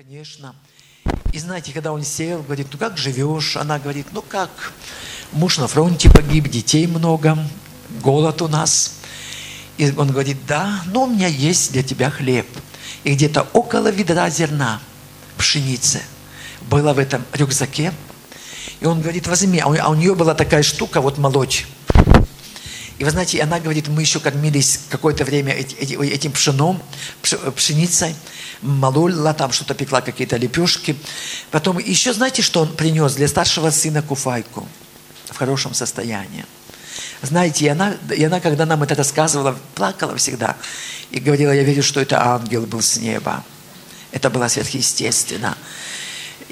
конечно. И знаете, когда он сел, говорит, ну как живешь? Она говорит, ну как, муж на фронте погиб, детей много, голод у нас. И он говорит, да, но у меня есть для тебя хлеб. И где-то около ведра зерна пшеницы было в этом рюкзаке. И он говорит, возьми, а у, а нее была такая штука, вот молочь. И вы знаете, она говорит, мы еще кормились какое-то время этим пшеном, пшеницей, молола там что-то пекла, какие-то лепешки. Потом еще знаете, что он принес для старшего сына куфайку в хорошем состоянии. Знаете, и она, и она, когда нам это рассказывала, плакала всегда. И говорила, я верю, что это ангел был с неба. Это было сверхъестественно.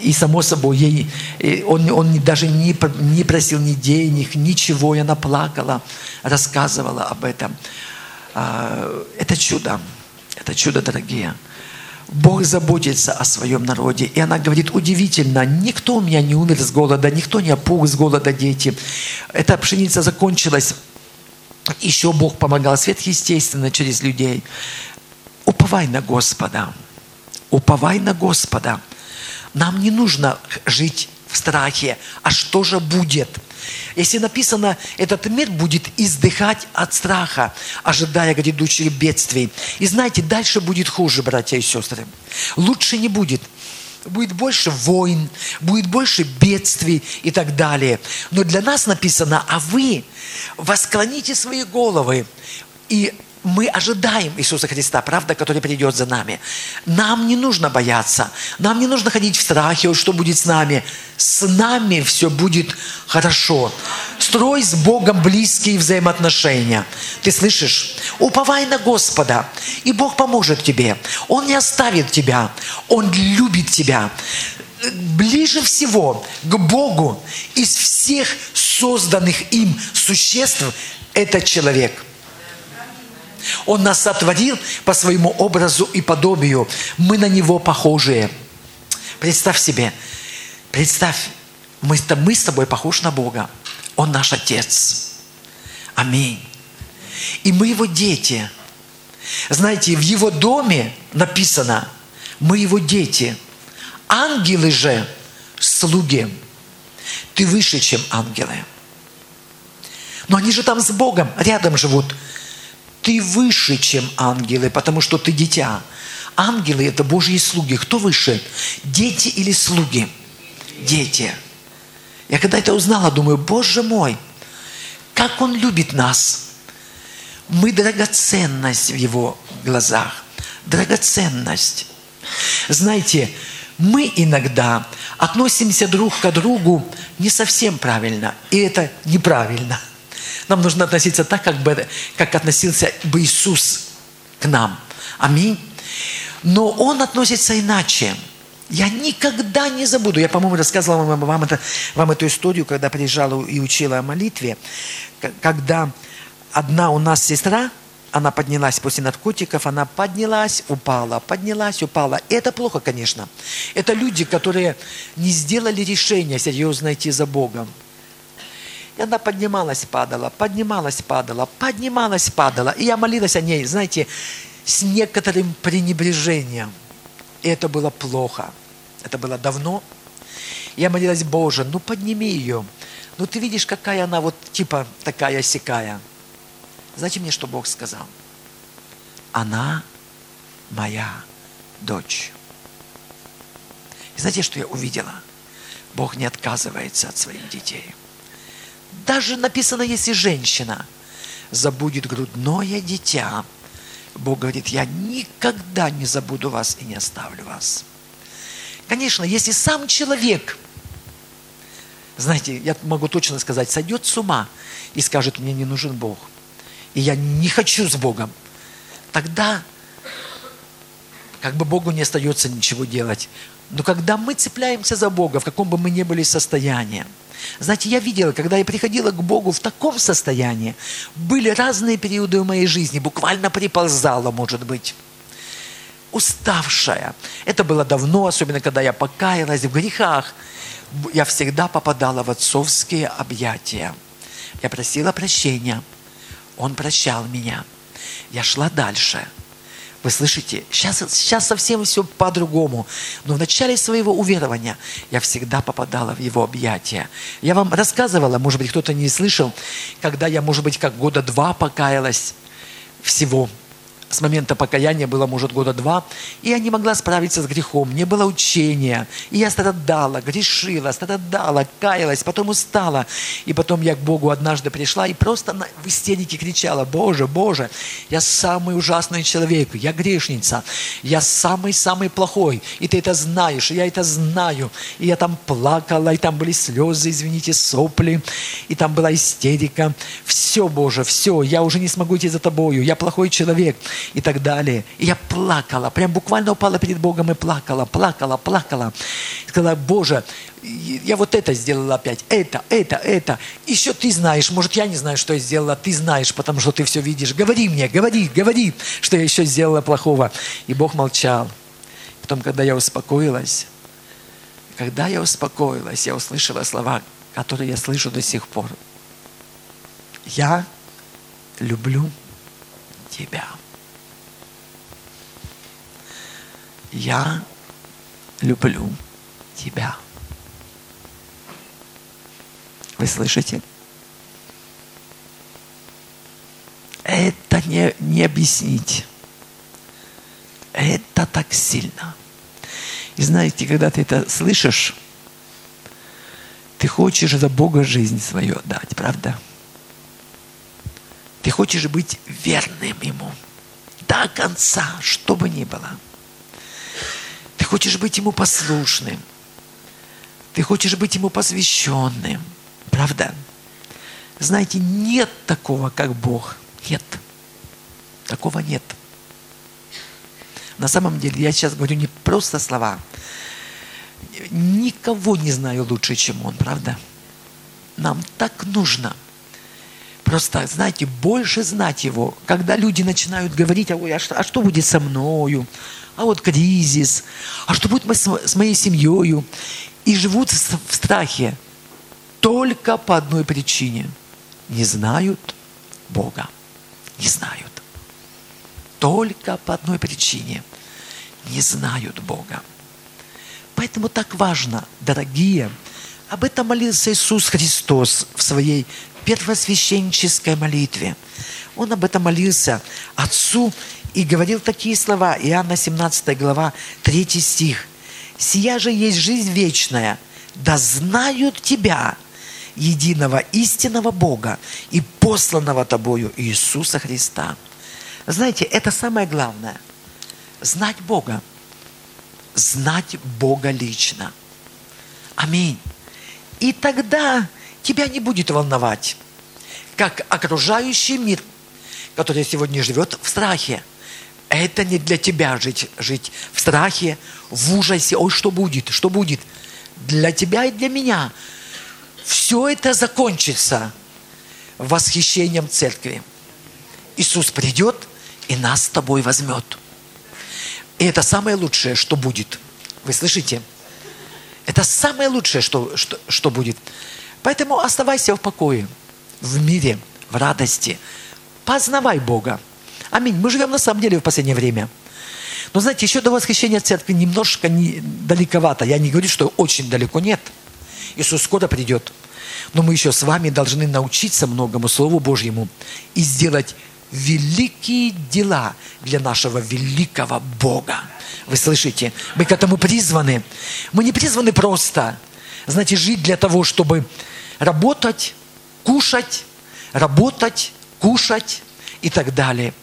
И само собой, ей, он, он даже не, не просил ни денег, ничего, и она плакала, рассказывала об этом. А, это чудо, это чудо, дорогие. Бог заботится о своем народе. И она говорит, удивительно, никто у меня не умер с голода, никто не опух с голода, дети. Эта пшеница закончилась. Еще Бог помогал сверхъестественно через людей. Уповай на Господа. Уповай на Господа. Нам не нужно жить в страхе. А что же будет? Если написано, этот мир будет издыхать от страха, ожидая грядущих бедствий. И знаете, дальше будет хуже, братья и сестры. Лучше не будет. Будет больше войн, будет больше бедствий и так далее. Но для нас написано, а вы восклоните свои головы и мы ожидаем Иисуса Христа, правда, который придет за нами. Нам не нужно бояться, нам не нужно ходить в страхе, что будет с нами. С нами все будет хорошо. Строй с Богом близкие взаимоотношения. Ты слышишь? Уповай на Господа, и Бог поможет тебе. Он не оставит тебя, Он любит тебя. Ближе всего к Богу из всех созданных им существ этот человек – он нас сотворил по своему образу и подобию. Мы на Него похожие. Представь себе, представь, мы, с тобой похожи на Бога. Он наш Отец. Аминь. И мы Его дети. Знаете, в Его доме написано, мы Его дети. Ангелы же слуги. Ты выше, чем ангелы. Но они же там с Богом, рядом живут – ты выше, чем ангелы, потому что ты дитя. Ангелы – это Божьи слуги. Кто выше? Дети или слуги? Дети. Я когда это узнала, думаю, Боже мой, как Он любит нас. Мы драгоценность в Его глазах. Драгоценность. Знаете, мы иногда относимся друг к другу не совсем правильно, и это неправильно – нам нужно относиться так, как, бы, как относился бы Иисус к нам. Аминь. Но Он относится иначе. Я никогда не забуду. Я, по-моему, рассказывала вам, вам, это, вам эту историю, когда приезжала и учила о молитве. Когда одна у нас сестра, она поднялась после наркотиков, она поднялась, упала, поднялась, упала. И это плохо, конечно. Это люди, которые не сделали решение серьезно идти за Богом. И она поднималась, падала, поднималась, падала, поднималась, падала. И я молилась о ней, знаете, с некоторым пренебрежением. И это было плохо. Это было давно. Я молилась, Боже, ну подними ее. Ну ты видишь, какая она вот типа такая сякая. Знаете мне, что Бог сказал? Она моя дочь. И знаете, что я увидела? Бог не отказывается от своих детей. Даже написано, если женщина забудет грудное дитя, Бог говорит, я никогда не забуду вас и не оставлю вас. Конечно, если сам человек, знаете, я могу точно сказать, сойдет с ума и скажет, мне не нужен Бог, и я не хочу с Богом, тогда как бы Богу не остается ничего делать. Но когда мы цепляемся за Бога, в каком бы мы ни были состоянии, знаете, я видела, когда я приходила к Богу в таком состоянии, были разные периоды в моей жизни, буквально приползала, может быть, уставшая. Это было давно, особенно когда я покаялась в грехах. Я всегда попадала в отцовские объятия. Я просила прощения. Он прощал меня. Я шла дальше. Вы слышите? Сейчас, сейчас совсем все по-другому. Но в начале своего уверования я всегда попадала в его объятия. Я вам рассказывала, может быть, кто-то не слышал, когда я, может быть, как года два покаялась всего с момента покаяния было, может, года два, и я не могла справиться с грехом, не было учения, и я страдала, грешила, страдала, каялась, потом устала, и потом я к Богу однажды пришла и просто в истерике кричала, Боже, Боже, я самый ужасный человек, я грешница, я самый-самый плохой, и ты это знаешь, и я это знаю, и я там плакала, и там были слезы, извините, сопли, и там была истерика, все, Боже, все, я уже не смогу идти за тобою, я плохой человек, и так далее. И я плакала, прям буквально упала перед Богом и плакала, плакала, плакала. Сказала, Боже, я вот это сделала опять, это, это, это. Еще ты знаешь, может, я не знаю, что я сделала, ты знаешь, потому что ты все видишь. Говори мне, говори, говори, что я еще сделала плохого. И Бог молчал. Потом, когда я успокоилась, когда я успокоилась, я услышала слова, которые я слышу до сих пор. Я люблю тебя. Я люблю тебя. Вы слышите? Это не, не объяснить. Это так сильно. И знаете, когда ты это слышишь, ты хочешь за Бога жизнь свою отдать, правда? Ты хочешь быть верным Ему до конца, что бы ни было – хочешь быть Ему послушным. Ты хочешь быть Ему посвященным. Правда? Знаете, нет такого, как Бог. Нет. Такого нет. На самом деле, я сейчас говорю не просто слова. Никого не знаю лучше, чем Он, правда? Нам так нужно просто, знаете, больше знать Его. Когда люди начинают говорить, а а что будет со мною? А вот кризис, а что будет с моей семьей? И живут в страхе только по одной причине. Не знают Бога. Не знают. Только по одной причине. Не знают Бога. Поэтому так важно, дорогие, об этом молился Иисус Христос в своей первосвященнической молитве. Он об этом молился Отцу и говорил такие слова. Иоанна 17 глава, 3 стих. «Сия же есть жизнь вечная, да знают Тебя, единого истинного Бога и посланного Тобою Иисуса Христа». Знаете, это самое главное. Знать Бога. Знать Бога лично. Аминь. И тогда тебя не будет волновать, как окружающий мир, который сегодня живет в страхе – это не для тебя жить, жить в страхе, в ужасе. Ой, что будет, что будет? Для тебя и для меня. Все это закончится восхищением церкви. Иисус придет и нас с тобой возьмет. И это самое лучшее, что будет. Вы слышите? Это самое лучшее, что, что, что будет. Поэтому оставайся в покое, в мире, в радости. Познавай Бога. Аминь. Мы живем на самом деле в последнее время. Но знаете, еще до восхищения церкви немножко не, далековато. Я не говорю, что очень далеко нет. Иисус скоро придет. Но мы еще с вами должны научиться многому Слову Божьему и сделать великие дела для нашего великого Бога. Вы слышите? Мы к этому призваны. Мы не призваны просто, знаете, жить для того, чтобы работать, кушать, работать, кушать и так далее.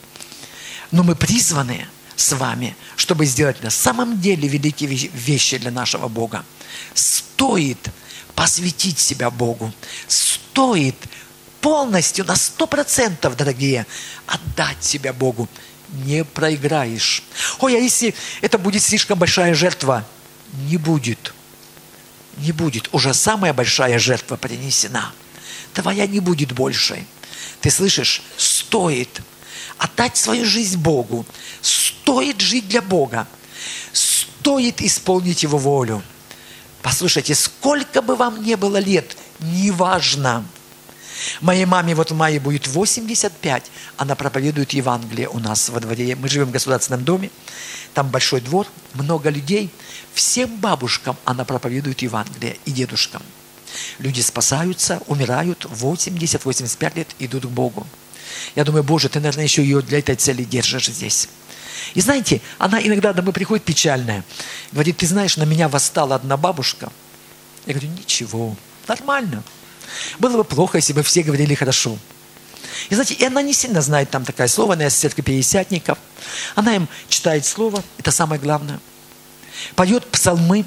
Но мы призваны с вами, чтобы сделать на самом деле великие вещи для нашего Бога. Стоит посвятить себя Богу. Стоит полностью, на сто процентов, дорогие, отдать себя Богу. Не проиграешь. Ой, а если это будет слишком большая жертва? Не будет. Не будет. Уже самая большая жертва принесена. Твоя не будет большей. Ты слышишь? Стоит отдать свою жизнь Богу. Стоит жить для Бога. Стоит исполнить Его волю. Послушайте, сколько бы вам не было лет, неважно. Моей маме вот в мае будет 85, она проповедует Евангелие у нас во дворе. Мы живем в государственном доме, там большой двор, много людей. Всем бабушкам она проповедует Евангелие и дедушкам. Люди спасаются, умирают, 80-85 лет идут к Богу. Я думаю, Боже, ты, наверное, еще ее для этой цели держишь здесь. И знаете, она иногда домой приходит печальная. Говорит, ты знаешь, на меня восстала одна бабушка. Я говорю, ничего, нормально. Было бы плохо, если бы все говорили хорошо. И знаете, и она не сильно знает там такое слово, она из церкви Пятидесятников. Она им читает слово, это самое главное. Поет псалмы.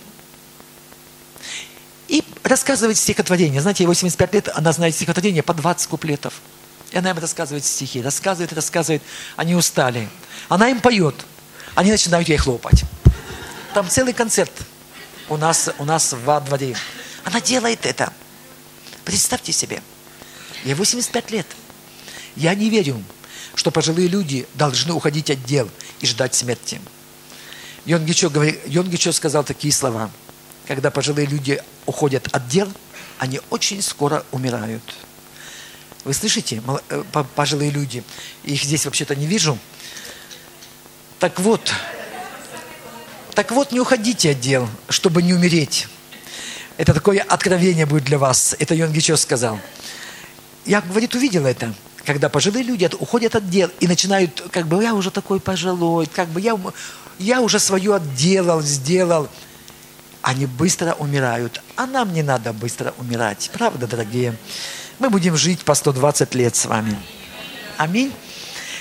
И рассказывает стихотворение. Знаете, ей 85 лет, она знает стихотворение по 20 куплетов. И она им рассказывает стихи, рассказывает, рассказывает. Они устали. Она им поет. Они начинают ей хлопать. Там целый концерт у нас, у нас во дворе. Она делает это. Представьте себе, ей 85 лет. Я не верю, что пожилые люди должны уходить от дел и ждать смерти. Йонгичо, говорит, Йонгичо сказал такие слова. Когда пожилые люди уходят от дел, они очень скоро умирают. Вы слышите, э, пожилые люди? Их здесь вообще-то не вижу. Так вот, так вот, не уходите от дел, чтобы не умереть. Это такое откровение будет для вас. Это Йонгичо сказал. Я, говорит, увидел это. Когда пожилые люди уходят от дел и начинают, как бы, я уже такой пожилой, как бы, я, я уже свое отделал, сделал. Они быстро умирают. А нам не надо быстро умирать. Правда, дорогие? Мы будем жить по 120 лет с вами. Аминь.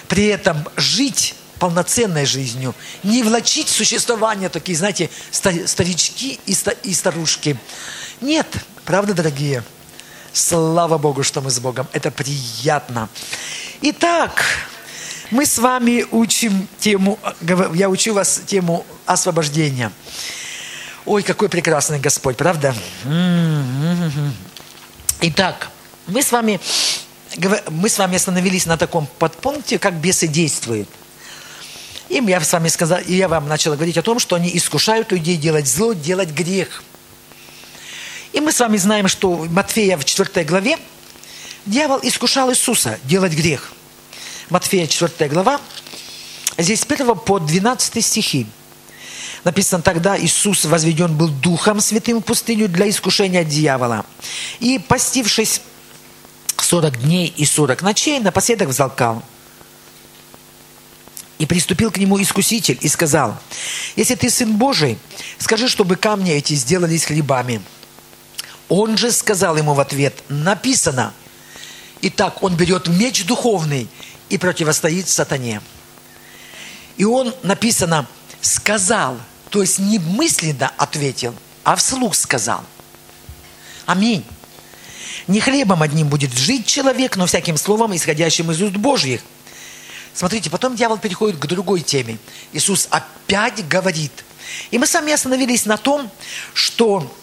При этом жить полноценной жизнью, не влачить существование такие, знаете, старички и старушки. Нет, правда, дорогие? Слава Богу, что мы с Богом. Это приятно. Итак, мы с вами учим тему, я учу вас тему освобождения. Ой, какой прекрасный Господь, правда? Итак, мы с вами, мы с вами остановились на таком подпункте, как бесы действуют. И я с вами сказал, и я вам начал говорить о том, что они искушают людей делать зло, делать грех. И мы с вами знаем, что Матфея в 4 главе дьявол искушал Иисуса делать грех. Матфея 4 глава, здесь с 1 по 12 стихи. Написано, тогда Иисус возведен был Духом Святым в пустыню для искушения дьявола. И, постившись 40 дней и 40 ночей, напоследок взалкал – и приступил к нему искуситель и сказал, «Если ты сын Божий, скажи, чтобы камни эти сделались хлебами». Он же сказал ему в ответ, «Написано». Итак, он берет меч духовный и противостоит сатане. И он, написано, сказал, то есть не мысленно ответил, а вслух сказал. Аминь. Не хлебом одним будет жить человек, но всяким словом, исходящим из уст Божьих – Смотрите, потом дьявол переходит к другой теме. Иисус опять говорит. И мы с вами остановились на том, что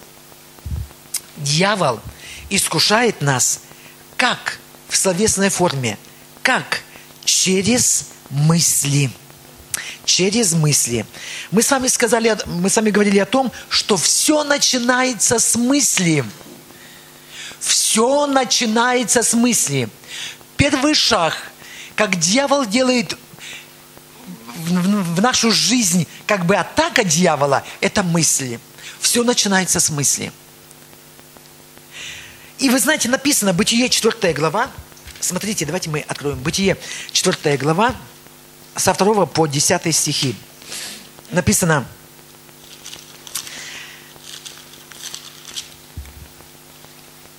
дьявол искушает нас как в словесной форме, как через мысли. Через мысли. Мы с вами сказали, мы с вами говорили о том, что все начинается с мысли. Все начинается с мысли. Первый шаг – как дьявол делает в, нашу жизнь, как бы атака дьявола, это мысли. Все начинается с мысли. И вы знаете, написано, Бытие 4 глава, смотрите, давайте мы откроем, Бытие 4 глава, со 2 по 10 стихи. Написано,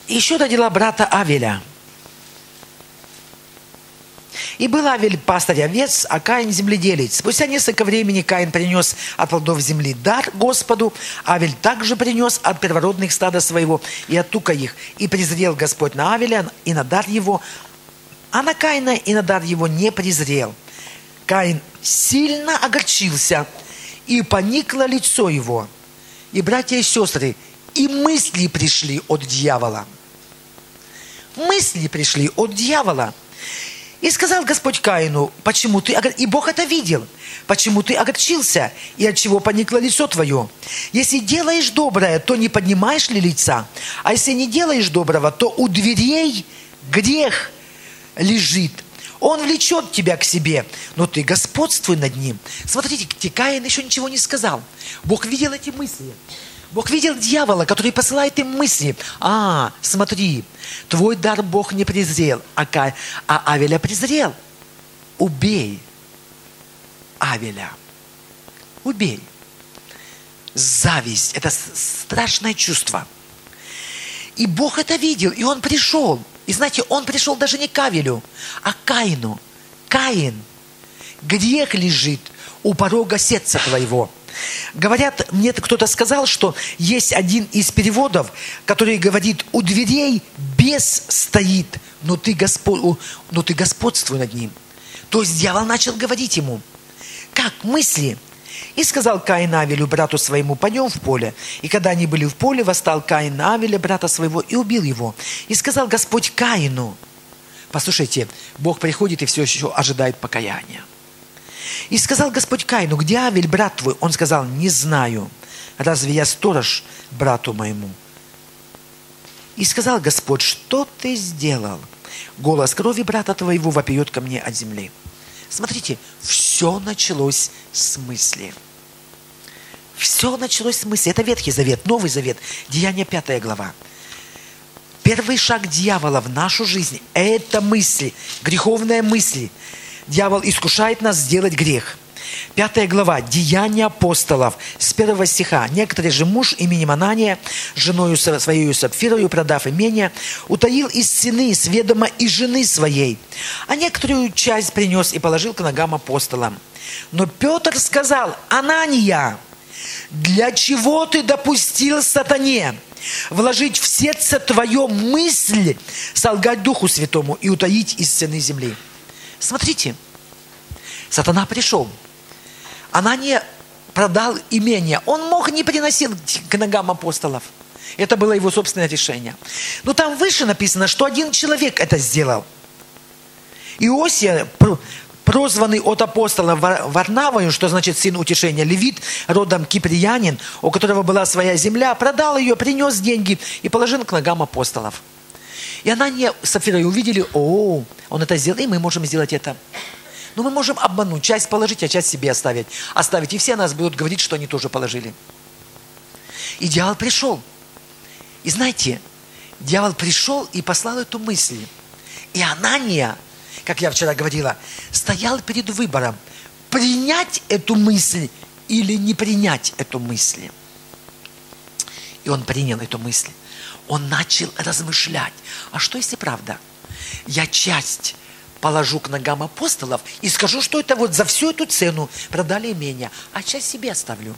еще родила брата Авеля – и был Авель пастырь овец, а Каин земледелец. Спустя несколько времени Каин принес от плодов земли дар Господу. Авель также принес от первородных стада своего и от тука их. И презрел Господь на Авеля и на дар его, а на Каина и на дар его не презрел. Каин сильно огорчился, и поникло лицо его. И братья и сестры, и мысли пришли от дьявола. Мысли пришли от дьявола – и сказал Господь Каину, почему ты, и Бог это видел, почему ты огорчился, и от чего поникло лицо твое? Если делаешь доброе, то не поднимаешь ли лица? А если не делаешь доброго, то у дверей грех лежит. Он влечет тебя к себе, но ты господствуй над ним. Смотрите, Каин еще ничего не сказал. Бог видел эти мысли. Бог видел дьявола, который посылает им мысли. А, смотри, твой дар Бог не презрел, а, а Авеля презрел. Убей Авеля. Убей. Зависть – это страшное чувство. И Бог это видел, и Он пришел. И знаете, Он пришел даже не к Авелю, а к Каину. Каин, грех лежит у порога сердца твоего – Говорят, мне кто-то сказал, что есть один из переводов, который говорит, у дверей бес стоит, но ты, госпо... но ты господствуй над ним. То есть дьявол начал говорить ему, как мысли. И сказал Каин Авелю, брату своему, пойдем в поле. И когда они были в поле, восстал Каин Авеля, брата своего, и убил его. И сказал Господь Каину, послушайте, Бог приходит и все еще ожидает покаяния. И сказал Господь Каину, где Авель, брат твой? Он сказал, не знаю. Разве я сторож брату моему? И сказал Господь, что ты сделал? Голос крови брата твоего вопиет ко мне от земли. Смотрите, все началось с мысли. Все началось с мысли. Это Ветхий Завет, Новый Завет, Деяние 5 глава. Первый шаг дьявола в нашу жизнь – это мысли, греховные мысли – дьявол искушает нас сделать грех. Пятая глава. Деяния апостолов. С первого стиха. Некоторый же муж именем Анания, женою своей Сапфирою, продав имение, утаил из цены с ведома и жены своей. А некоторую часть принес и положил к ногам апостолам. Но Петр сказал, Анания, для чего ты допустил сатане вложить в сердце твое мысль, солгать Духу Святому и утаить из цены земли? Смотрите, сатана пришел. Она не продал имение. Он мог не приносить к ногам апостолов. Это было его собственное решение. Но там выше написано, что один человек это сделал. Иосия, прозванный от апостола Варнавою, что значит сын утешения, левит, родом киприянин, у которого была своя земля, продал ее, принес деньги и положил к ногам апостолов. И она не Сапфира и увидели, о, он это сделал, и мы можем сделать это. Но мы можем обмануть, часть положить, а часть себе оставить. Оставить, и все нас будут говорить, что они тоже положили. И дьявол пришел. И знаете, дьявол пришел и послал эту мысль. И Анания, как я вчера говорила, стоял перед выбором, принять эту мысль или не принять эту мысль. И он принял эту мысль он начал размышлять. А что если правда? Я часть положу к ногам апостолов и скажу, что это вот за всю эту цену продали имение, а часть себе оставлю.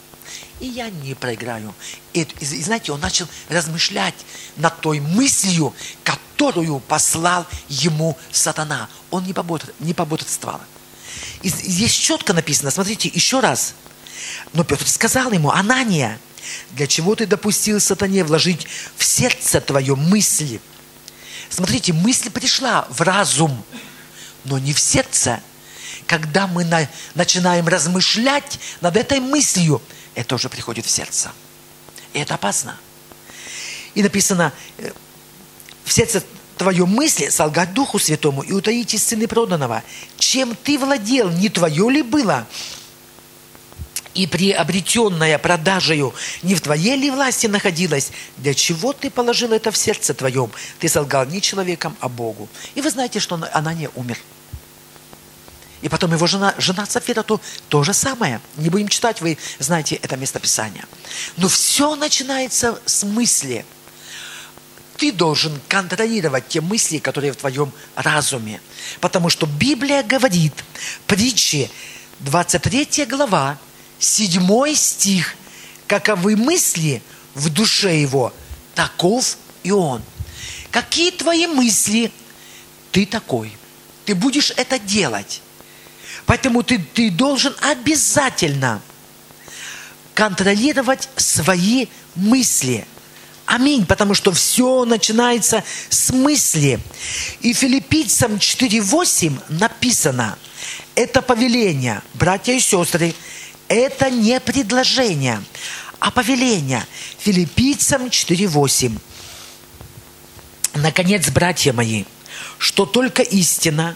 И я не проиграю. И, и, знаете, он начал размышлять над той мыслью, которую послал ему сатана. Он не, пободрствовал. Не пободрствовал. И здесь четко написано, смотрите, еще раз. Но Петр сказал ему, Анания, для чего ты допустил сатане вложить в сердце твое мысли? Смотрите, мысль пришла в разум, но не в сердце. Когда мы на, начинаем размышлять над этой мыслью, это уже приходит в сердце. И это опасно. И написано, э, в сердце твое мысли солгать Духу Святому и утаить из сыны проданного. Чем ты владел, не твое ли было? И приобретенная продажею не в твоей ли власти находилась? Для чего ты положил это в сердце твоем? Ты солгал не человеком, а Богу. И вы знаете, что она не умер. И потом его жена, жена Сафира, то, то же самое. Не будем читать, вы знаете это местописание. Но все начинается с мысли. Ты должен контролировать те мысли, которые в твоем разуме. Потому что Библия говорит, притчи, 23 глава, седьмой стих. Каковы мысли в душе его, таков и он. Какие твои мысли, ты такой. Ты будешь это делать. Поэтому ты, ты должен обязательно контролировать свои мысли. Аминь, потому что все начинается с мысли. И филиппийцам 4.8 написано, это повеление, братья и сестры, это не предложение, а повеление. Филиппийцам 4.8. Наконец, братья мои, что только истина,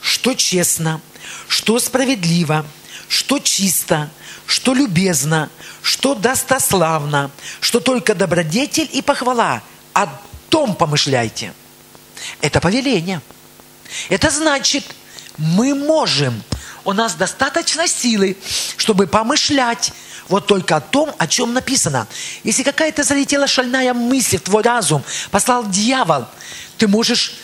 что честно, что справедливо, что чисто, что любезно, что достославно, что только добродетель и похвала. О том помышляйте. Это повеление. Это значит, мы можем, у нас достаточно силы, чтобы помышлять вот только о том, о чем написано. Если какая-то залетела шальная мысль в твой разум, послал дьявол, ты можешь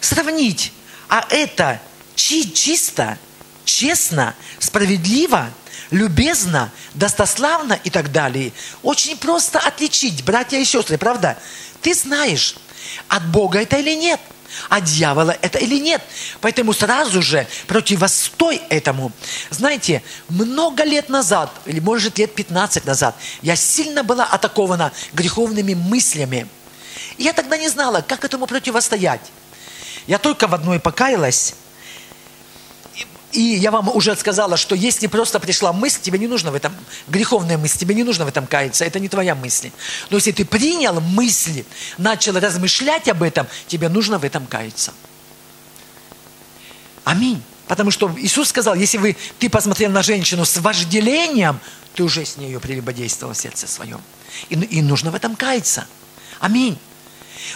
сравнить, а это чи чисто, честно, справедливо, любезно, достославно и так далее. Очень просто отличить, братья и сестры, правда? Ты знаешь, от Бога это или нет – от дьявола это или нет. Поэтому сразу же противостой этому. Знаете, много лет назад, или может лет 15 назад, я сильно была атакована греховными мыслями. И я тогда не знала, как этому противостоять. Я только в одной покаялась, и я вам уже сказала, что если просто пришла мысль, тебе не нужно в этом, греховная мысль, тебе не нужно в этом каяться, это не твоя мысль. Но если ты принял мысли, начал размышлять об этом, тебе нужно в этом каяться. Аминь. Потому что Иисус сказал, если вы, ты посмотрел на женщину с вожделением, ты уже с ней прелюбодействовал в сердце своем. И, и нужно в этом каяться. Аминь.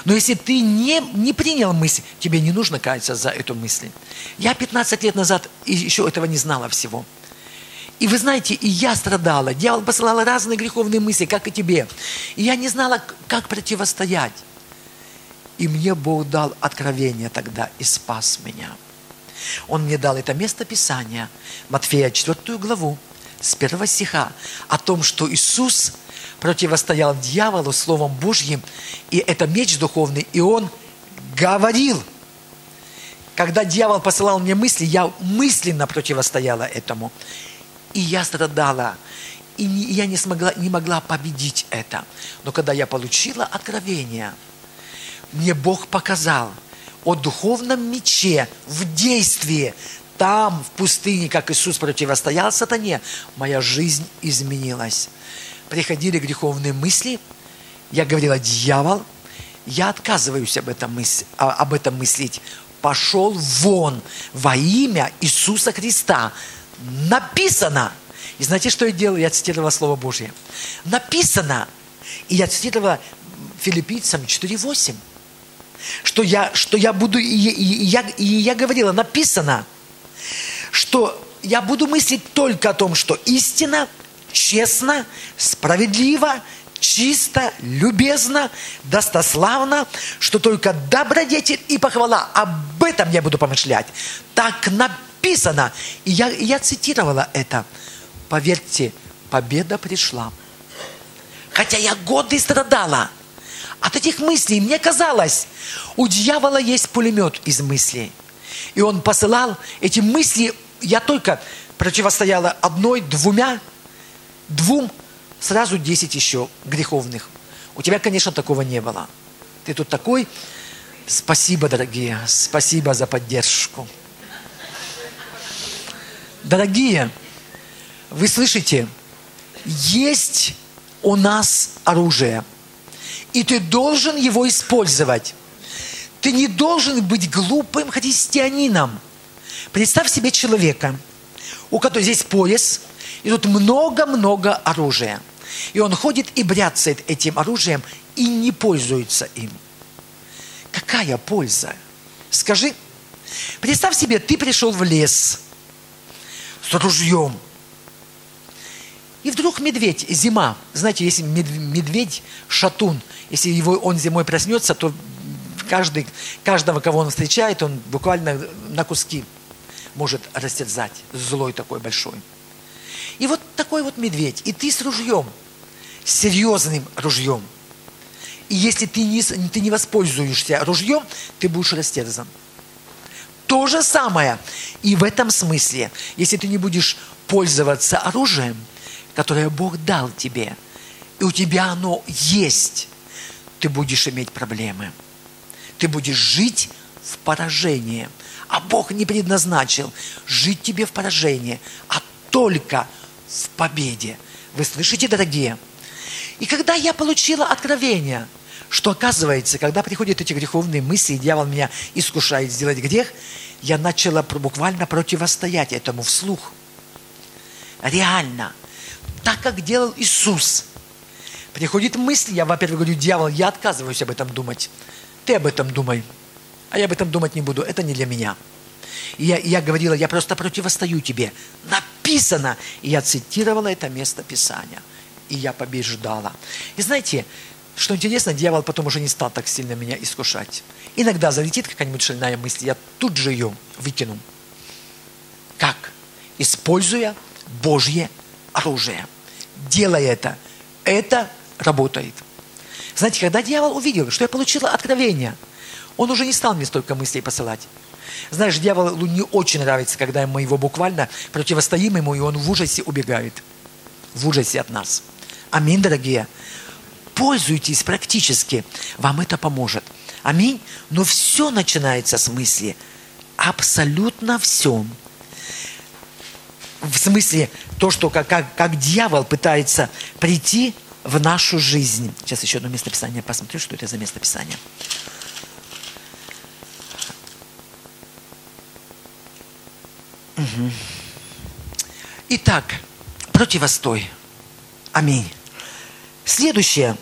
Но если ты не, не принял мысль, тебе не нужно каяться за эту мысль. Я 15 лет назад еще этого не знала всего. И вы знаете, и я страдала. Дьявол посылал разные греховные мысли, как и тебе. И я не знала, как противостоять. И мне Бог дал откровение тогда и спас меня. Он мне дал это место Писания, Матфея 4 главу, с первого стиха, о том, что Иисус – противостоял дьяволу Словом Божьим, и это меч духовный, и он говорил. Когда дьявол посылал мне мысли, я мысленно противостояла этому. И я страдала. И я не, смогла, не могла победить это. Но когда я получила откровение, мне Бог показал о духовном мече в действии. Там, в пустыне, как Иисус противостоял сатане, моя жизнь изменилась приходили греховные мысли, я говорила, дьявол, я отказываюсь об этом, мысли, об этом мыслить. Пошел вон во имя Иисуса Христа. Написано. И знаете, что я делал? Я цитировала Слово Божье. Написано. И я цитировала филиппийцам 4.8. Что я, что я буду, и, и, и, я, и я говорила, написано, что я буду мыслить только о том, что истина – честно, справедливо, чисто, любезно, достославно, что только добродетель и похвала. Об этом я буду помышлять. Так написано. И я, я цитировала это. Поверьте, победа пришла. Хотя я годы страдала от этих мыслей. Мне казалось, у дьявола есть пулемет из мыслей. И он посылал эти мысли, я только противостояла одной, двумя, двум сразу десять еще греховных. У тебя, конечно, такого не было. Ты тут такой. Спасибо, дорогие. Спасибо за поддержку. Дорогие, вы слышите, есть у нас оружие. И ты должен его использовать. Ты не должен быть глупым христианином. Представь себе человека, у которого здесь пояс – и тут много-много оружия. И он ходит и бряцает этим оружием и не пользуется им. Какая польза? Скажи, представь себе, ты пришел в лес с ружьем, и вдруг медведь, зима, знаете, если медведь шатун, если его, он зимой проснется, то каждый, каждого, кого он встречает, он буквально на куски может растерзать. Злой такой большой. И вот такой вот медведь, и ты с ружьем, с серьезным ружьем. И если ты не, ты не воспользуешься ружьем, ты будешь растерзан. То же самое и в этом смысле. Если ты не будешь пользоваться оружием, которое Бог дал тебе, и у тебя оно есть, ты будешь иметь проблемы. Ты будешь жить в поражении. А Бог не предназначил жить тебе в поражении, а только в победе. Вы слышите, дорогие? И когда я получила откровение, что оказывается, когда приходят эти греховные мысли, и дьявол меня искушает сделать грех, я начала буквально противостоять этому вслух. Реально. Так, как делал Иисус. Приходит мысль, я, во-первых, говорю, дьявол, я отказываюсь об этом думать. Ты об этом думай. А я об этом думать не буду. Это не для меня. И я, я говорила, я просто противостою тебе. Написано. И я цитировала это место Писания. И я побеждала. И знаете, что интересно, дьявол потом уже не стал так сильно меня искушать. Иногда залетит какая-нибудь шальная мысль, я тут же ее выкину. Как? Используя Божье оружие. Делая это, это работает. Знаете, когда дьявол увидел, что я получила откровение, он уже не стал мне столько мыслей посылать. Знаешь, дьяволу не очень нравится, когда мы его буквально противостоим ему, и он в ужасе убегает. В ужасе от нас. Аминь, дорогие. Пользуйтесь практически. Вам это поможет. Аминь. Но все начинается с мысли. Абсолютно все. В смысле, то, что как, как, как дьявол пытается прийти в нашу жизнь. Сейчас еще одно место Писания посмотрю, что это за место Писания. Итак, противостой. Аминь. Следующее.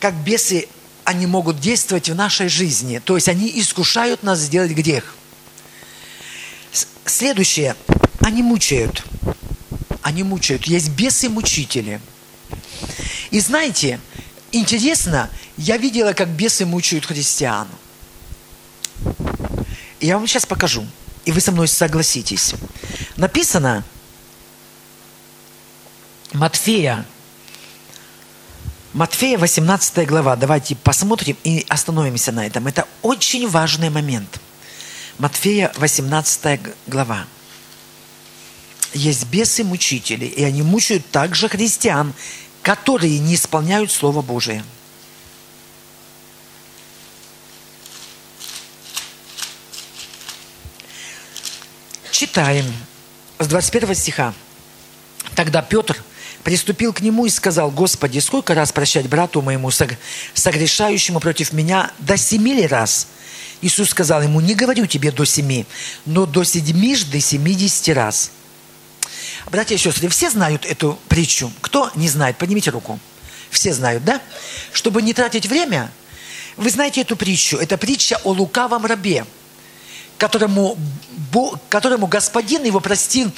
Как бесы, они могут действовать в нашей жизни. То есть они искушают нас сделать грех. Следующее. Они мучают. Они мучают. Есть бесы-мучители. И знаете, интересно, я видела, как бесы мучают христиан. Я вам сейчас покажу и вы со мной согласитесь. Написано Матфея, Матфея 18 глава. Давайте посмотрим и остановимся на этом. Это очень важный момент. Матфея 18 глава. Есть бесы-мучители, и они мучают также христиан, которые не исполняют Слово Божие. Читаем с 21 стиха. Тогда Петр приступил к нему и сказал, «Господи, сколько раз прощать брату моему, согрешающему против меня, до семи ли раз?» Иисус сказал ему, «Не говорю тебе до семи, но до седьмижды семидесяти раз». Братья и сестры, все знают эту притчу. Кто не знает, поднимите руку. Все знают, да? Чтобы не тратить время, вы знаете эту притчу. Это притча о лукавом рабе – которому, которому господин его простил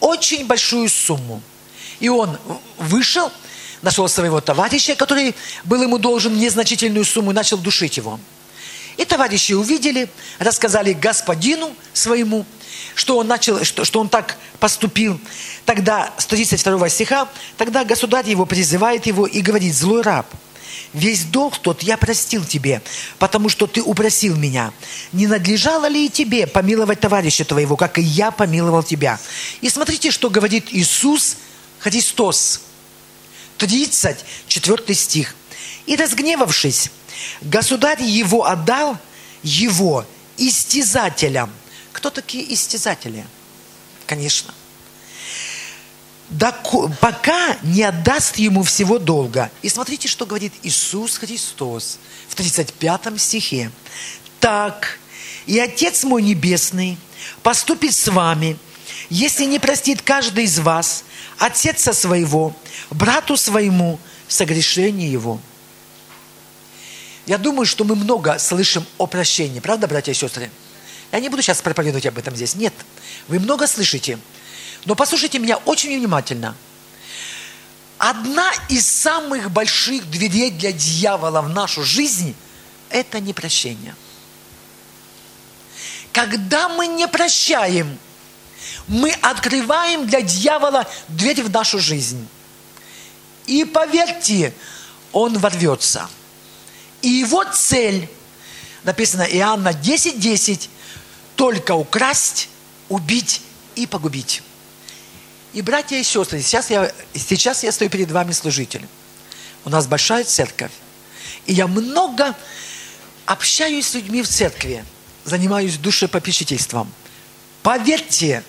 очень большую сумму. И он вышел, нашел своего товарища, который был ему должен незначительную сумму, и начал душить его. И товарищи увидели, рассказали господину своему, что он, начал, что, что он так поступил. Тогда, 132 стиха, тогда государь его призывает его и говорит, злой раб – Весь долг тот я простил тебе, потому что ты упросил меня. Не надлежало ли и тебе помиловать товарища твоего, как и я помиловал тебя? И смотрите, что говорит Иисус Христос. 34 стих. И разгневавшись, государь его отдал его истязателям. Кто такие истязатели? Конечно пока не отдаст ему всего долга. И смотрите, что говорит Иисус Христос в 35 стихе. «Так и Отец мой Небесный поступит с вами, если не простит каждый из вас отца своего, брату своему, согрешение его». Я думаю, что мы много слышим о прощении. Правда, братья и сестры? Я не буду сейчас проповедовать об этом здесь. Нет. Вы много слышите. Но послушайте меня очень внимательно. Одна из самых больших дверей для дьявола в нашу жизнь – это непрощение. Когда мы не прощаем, мы открываем для дьявола дверь в нашу жизнь. И поверьте, он ворвется. И его цель, написано Иоанна 10.10, 10, только украсть, убить и погубить. И, братья и сестры, сейчас я, сейчас я стою перед вами служителем. У нас большая церковь. И я много общаюсь с людьми в церкви, занимаюсь душепопечительством. Поверьте,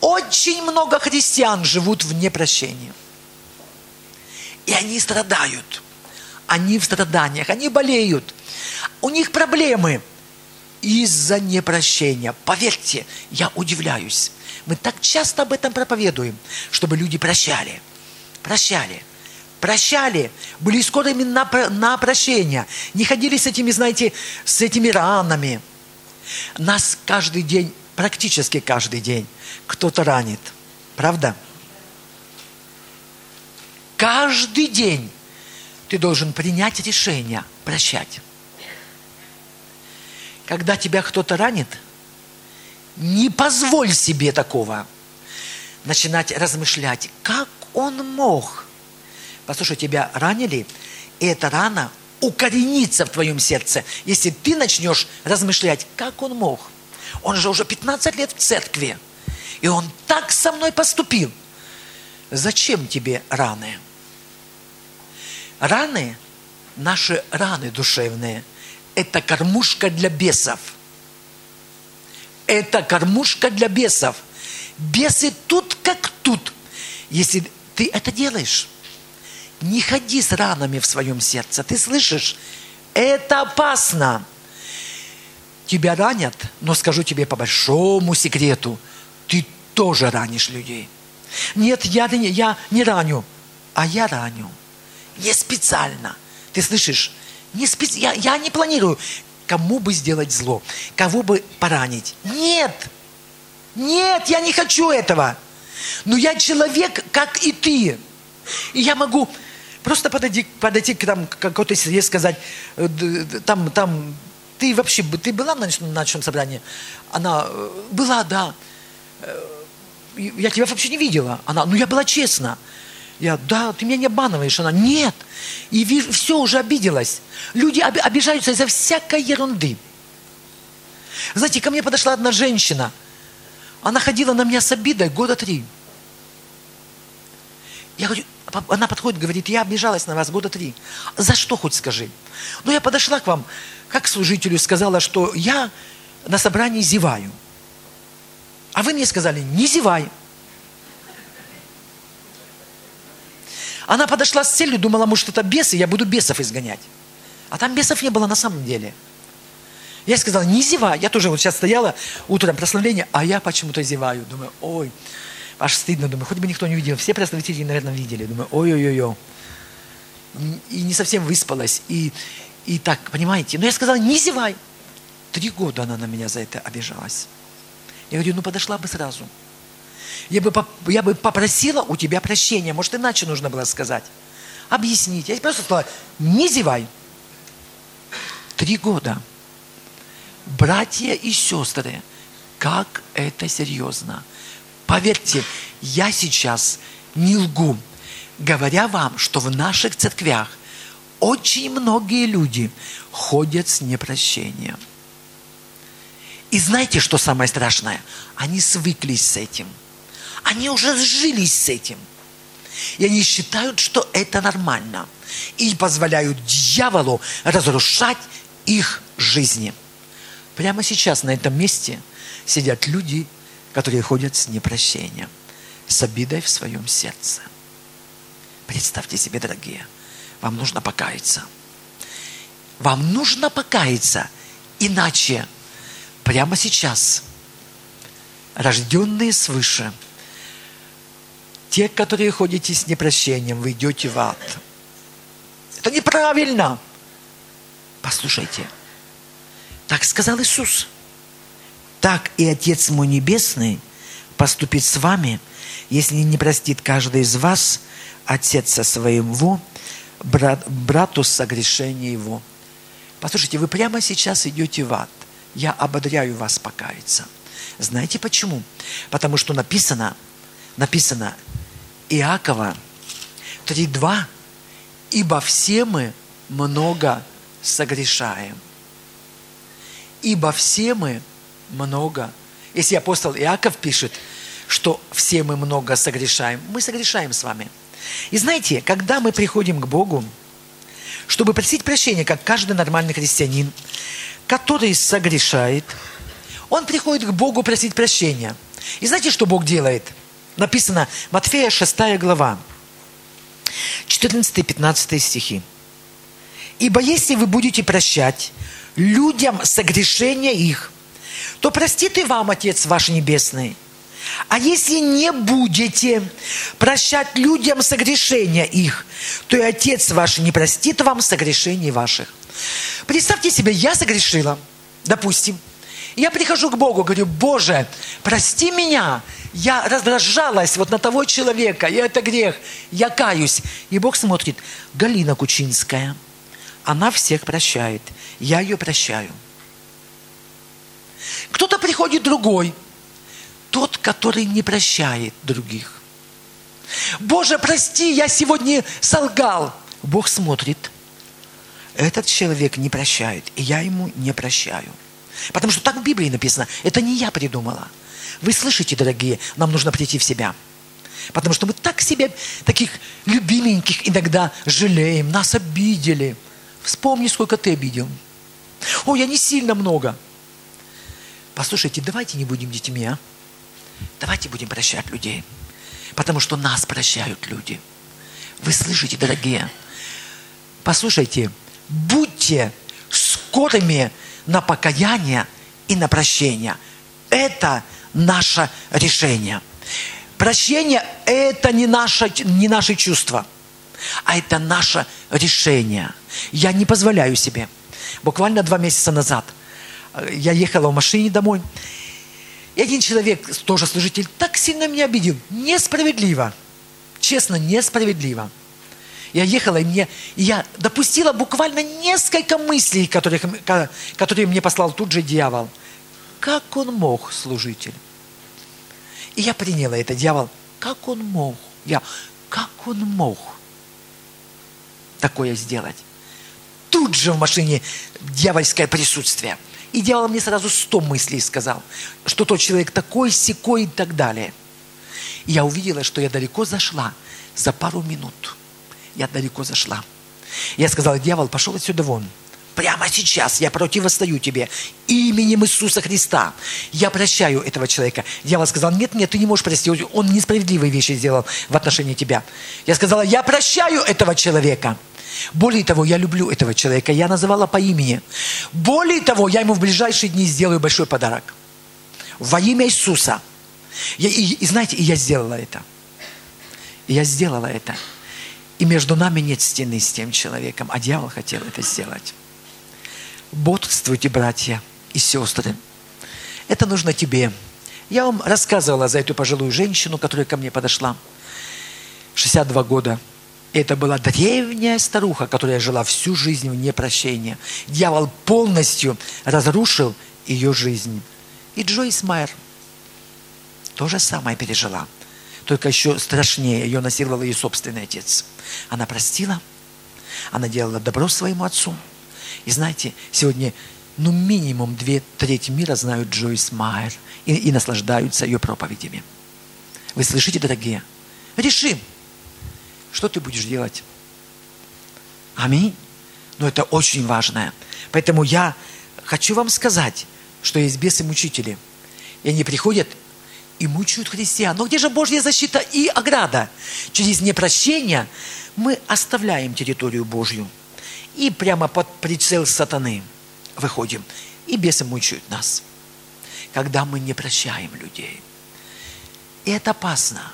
очень много христиан живут в непрощении. И они страдают. они в страданиях, они болеют. У них проблемы из-за непрощения. Поверьте, я удивляюсь. Мы так часто об этом проповедуем, чтобы люди прощали. Прощали. Прощали. Были скорыми на, на прощение. Не ходили с этими, знаете, с этими ранами. Нас каждый день, практически каждый день, кто-то ранит. Правда? Каждый день ты должен принять решение прощать. Когда тебя кто-то ранит, не позволь себе такого. Начинать размышлять, как он мог. Послушай, тебя ранили, и эта рана укоренится в твоем сердце, если ты начнешь размышлять, как он мог. Он же уже 15 лет в церкви, и он так со мной поступил. Зачем тебе раны? Раны, наши раны душевные, это кормушка для бесов. Это кормушка для бесов. Бесы тут как тут. Если ты это делаешь, не ходи с ранами в своем сердце. Ты слышишь? Это опасно. Тебя ранят, но скажу тебе по большому секрету, ты тоже ранишь людей. Нет, я, я не раню, а я раню. Не специально. Ты слышишь? Не специ... я, я не планирую, кому бы сделать зло, кого бы поранить. Нет! Нет, я не хочу этого. Но я человек, как и ты. И я могу Просто подойти, подойти к там, какой-то среде сказать, э, там, там, ты вообще, ты была на ночном собрании? Она, э, была, да. Э, я тебя вообще не видела. Она, ну я была честна. Я, да, ты меня не обманываешь. Она, нет. И вижу, все, уже обиделась. Люди обижаются из-за всякой ерунды. Знаете, ко мне подошла одна женщина. Она ходила на меня с обидой года три. Я говорю, она подходит, говорит, я обижалась на вас года три. За что хоть скажи? Ну, я подошла к вам, как служителю, сказала, что я на собрании зеваю. А вы мне сказали, не зевай. Она подошла с целью, думала, может, это бесы, я буду бесов изгонять. А там бесов не было на самом деле. Я сказала, не зевай. Я тоже вот сейчас стояла, утром прославление, а я почему-то зеваю. Думаю, ой, аж стыдно, думаю, хоть бы никто не видел. Все представители, наверное, видели. Думаю, ой-ой-ой. И не совсем выспалась. И, и так, понимаете? Но я сказала, не зевай. Три года она на меня за это обижалась. Я говорю, ну подошла бы сразу. Я бы, я бы попросила у тебя прощения. Может, иначе нужно было сказать. Объяснить. Я просто сказала, не зевай. Три года. Братья и сестры, как это серьезно. Поверьте, я сейчас не лгу, говоря вам, что в наших церквях очень многие люди ходят с непрощением. И знаете, что самое страшное? Они свыклись с этим. Они уже сжились с этим. И они считают, что это нормально. И позволяют дьяволу разрушать их жизни. Прямо сейчас на этом месте сидят люди, которые ходят с непрощением, с обидой в своем сердце. Представьте себе, дорогие, вам нужно покаяться. Вам нужно покаяться, иначе прямо сейчас рожденные свыше, те, которые ходите с непрощением, вы идете в ад. Это неправильно. Послушайте, так сказал Иисус – так и Отец мой Небесный поступит с вами, если не простит каждый из вас отца своего, брат, брату согрешения его. Послушайте, вы прямо сейчас идете в ад. Я ободряю вас покаяться. Знаете почему? Потому что написано, написано Иакова 3.2, ибо все мы много согрешаем. Ибо все мы много. Если апостол Иаков пишет, что все мы много согрешаем, мы согрешаем с вами. И знаете, когда мы приходим к Богу, чтобы просить прощения, как каждый нормальный христианин, который согрешает, он приходит к Богу просить прощения. И знаете, что Бог делает? Написано Матфея 6 глава, 14-15 стихи. Ибо если вы будете прощать людям согрешения их, то простит и вам Отец ваш Небесный. А если не будете прощать людям согрешения их, то и Отец ваш не простит вам согрешений ваших. Представьте себе, я согрешила, допустим. Я прихожу к Богу, говорю, Боже, прости меня, я раздражалась вот на того человека, и это грех, я каюсь. И Бог смотрит, Галина Кучинская, она всех прощает, я ее прощаю. Кто-то приходит другой, тот, который не прощает других. Боже, прости, я сегодня солгал. Бог смотрит, этот человек не прощает, и я ему не прощаю. Потому что так в Библии написано. Это не я придумала. Вы слышите, дорогие, нам нужно прийти в себя. Потому что мы так себя, таких любименьких иногда жалеем, нас обидели. Вспомни, сколько ты обидел. Ой, я не сильно много. Послушайте, давайте не будем детьми, а? Давайте будем прощать людей. Потому что нас прощают люди. Вы слышите, дорогие? Послушайте, будьте скорыми на покаяние и на прощение. Это наше решение. Прощение – это не наше, не наши чувства, а это наше решение. Я не позволяю себе. Буквально два месяца назад э, я ехала в машине домой, и один человек, тоже служитель, так сильно меня обидел. Несправедливо. Честно, несправедливо. Я ехала, и мне, я допустила буквально несколько мыслей, которых, которые мне послал тут же дьявол. Как он мог, служитель? И я приняла это, дьявол. Как он мог? Я, как он мог такое сделать? Тут же в машине дьявольское присутствие. И дьявол мне сразу сто мыслей сказал, что тот человек такой, секой и так далее. И я увидела, что я далеко зашла за пару минут – я далеко зашла. Я сказала, дьявол, пошел отсюда вон. Прямо сейчас я противостою тебе именем Иисуса Христа. Я прощаю этого человека. Дьявол сказал, нет, нет, ты не можешь простить. Он несправедливые вещи сделал в отношении тебя. Я сказала, я прощаю этого человека. Более того, я люблю этого человека. Я называла по имени. Более того, я ему в ближайшие дни сделаю большой подарок. Во имя Иисуса. Я, и, и знаете, и я сделала это. И я сделала это. И между нами нет стены с тем человеком, а дьявол хотел это сделать. Бодрствуйте, братья и сестры. Это нужно тебе. Я вам рассказывала за эту пожилую женщину, которая ко мне подошла. 62 года. Это была древняя старуха, которая жила всю жизнь в непрощении. Дьявол полностью разрушил ее жизнь. И Джойс Майер то же самое пережила – только еще страшнее. Ее насиловал ее собственный отец. Она простила, она делала добро своему отцу. И знаете, сегодня ну минимум две трети мира знают Джойс Майер и, и наслаждаются ее проповедями. Вы слышите, дорогие? Реши, что ты будешь делать. Аминь. Но это очень важно. Поэтому я хочу вам сказать, что есть бесы-мучители. И они приходят и мучают христиан. Но где же Божья защита и ограда? Через непрощение мы оставляем территорию Божью и прямо под прицел сатаны выходим. И бесы мучают нас, когда мы не прощаем людей. И это опасно,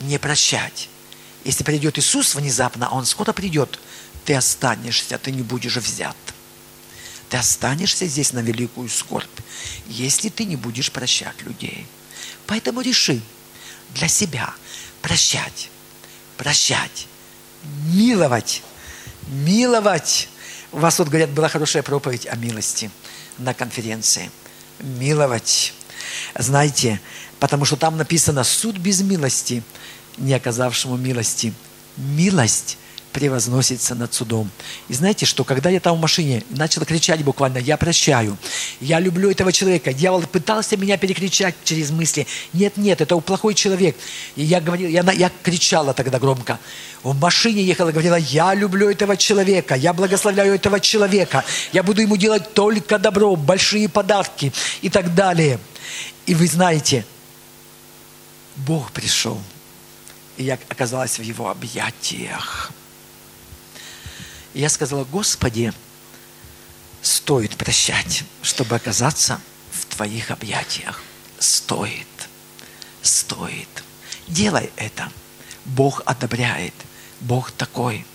не прощать. Если придет Иисус внезапно, а Он скоро придет, ты останешься, ты не будешь взят. Ты останешься здесь на великую скорбь, если ты не будешь прощать людей. Поэтому реши для себя прощать, прощать, миловать, миловать. У вас вот, говорят, была хорошая проповедь о милости на конференции. Миловать. Знаете, потому что там написано «суд без милости, не оказавшему милости». Милость превозносится над судом. И знаете, что когда я там в машине начал кричать буквально, я прощаю, я люблю этого человека, дьявол пытался меня перекричать через мысли, нет, нет, это плохой человек. И я говорил, я, я кричала тогда громко. В машине ехала, говорила, я люблю этого человека, я благословляю этого человека, я буду ему делать только добро, большие подарки и так далее. И вы знаете, Бог пришел, и я оказалась в его объятиях. И я сказала, Господи, стоит прощать, чтобы оказаться в Твоих объятиях. Стоит, стоит. Делай это. Бог одобряет. Бог такой.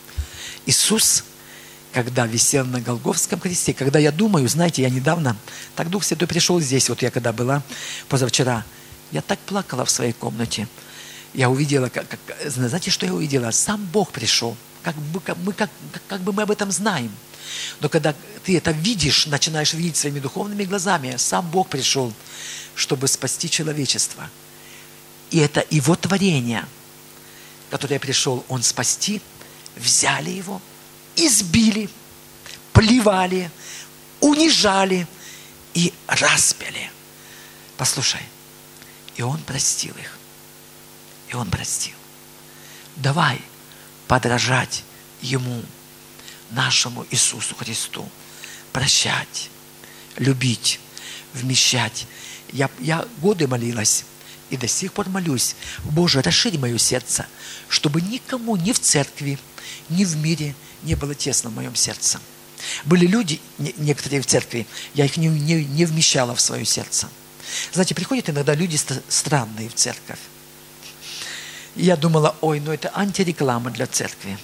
Иисус, когда висел на Голговском кресте, когда я думаю, знаете, я недавно, так Дух Святой пришел здесь, вот я когда была позавчера, я так плакала в своей комнате. Я увидела, как, как, знаете, что я увидела? Сам Бог пришел. Как бы, мы, как, как бы мы об этом знаем. Но когда ты это видишь, начинаешь видеть своими духовными глазами, сам Бог пришел, чтобы спасти человечество. И это его творение, которое пришел он спасти, взяли его, избили, плевали, унижали и распяли. Послушай, и он простил их. И он простил. Давай подражать ему нашему Иисусу Христу. Прощать, любить, вмещать. Я, я годы молилась и до сих пор молюсь. Боже, расширь мое сердце, чтобы никому ни в церкви, ни в мире не было тесно в моем сердце. Были люди, некоторые в церкви, я их не, не, не вмещала в свое сердце. Знаете, приходят иногда люди странные в церковь. Я думала, ой, ну это антиреклама для церкви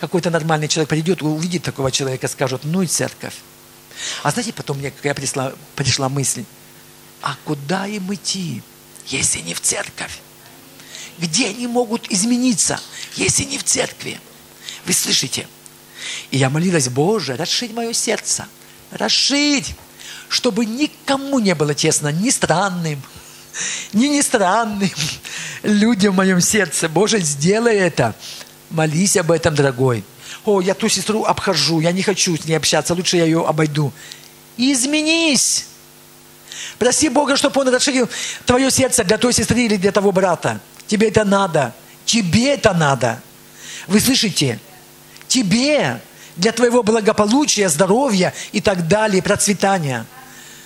какой-то нормальный человек придет, увидит такого человека, скажет, ну и церковь. А знаете, потом мне какая пришла, пришла мысль, а куда им идти, если не в церковь? Где они могут измениться, если не в церкви? Вы слышите? И я молилась, Боже, расширь мое сердце, расширь, чтобы никому не было тесно, ни странным, ни не странным людям в моем сердце. Боже, сделай это. Молись об этом, дорогой. О, я ту сестру обхожу, я не хочу с ней общаться, лучше я ее обойду. Изменись. Проси Бога, чтобы Он расширил твое сердце для той сестры или для того брата. Тебе это надо. Тебе это надо. Вы слышите? Тебе для твоего благополучия, здоровья и так далее, процветания.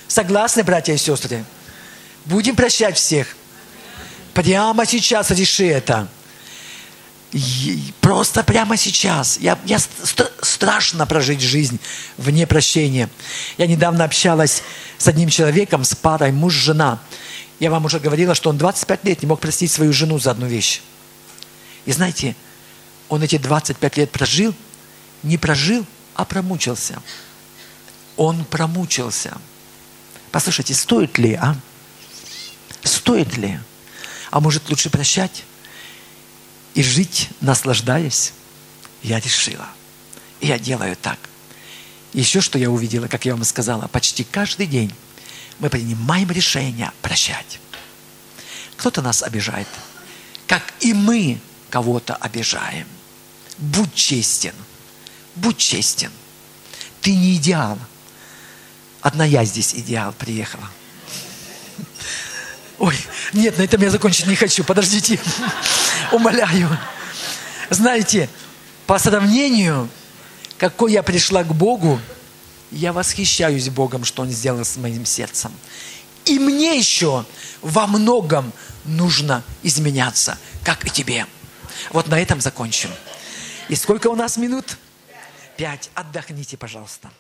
Согласны, братья и сестры? Будем прощать всех. Прямо сейчас реши это. Просто прямо сейчас. Я, я ст- страшно прожить жизнь вне прощения. Я недавно общалась с одним человеком, с парой муж-жена. Я вам уже говорила, что он 25 лет не мог простить свою жену за одну вещь. И знаете, он эти 25 лет прожил, не прожил, а промучился. Он промучился. Послушайте, стоит ли, а? Стоит ли? А может лучше прощать? и жить, наслаждаясь, я решила. И я делаю так. Еще что я увидела, как я вам сказала, почти каждый день мы принимаем решение прощать. Кто-то нас обижает, как и мы кого-то обижаем. Будь честен, будь честен. Ты не идеал. Одна я здесь идеал приехала. Ой, нет, на этом я закончить не хочу. Подождите. Умоляю. Знаете, по сравнению, какой я пришла к Богу, я восхищаюсь Богом, что Он сделал с моим сердцем. И мне еще во многом нужно изменяться, как и тебе. Вот на этом закончим. И сколько у нас минут? Пять. Отдохните, пожалуйста.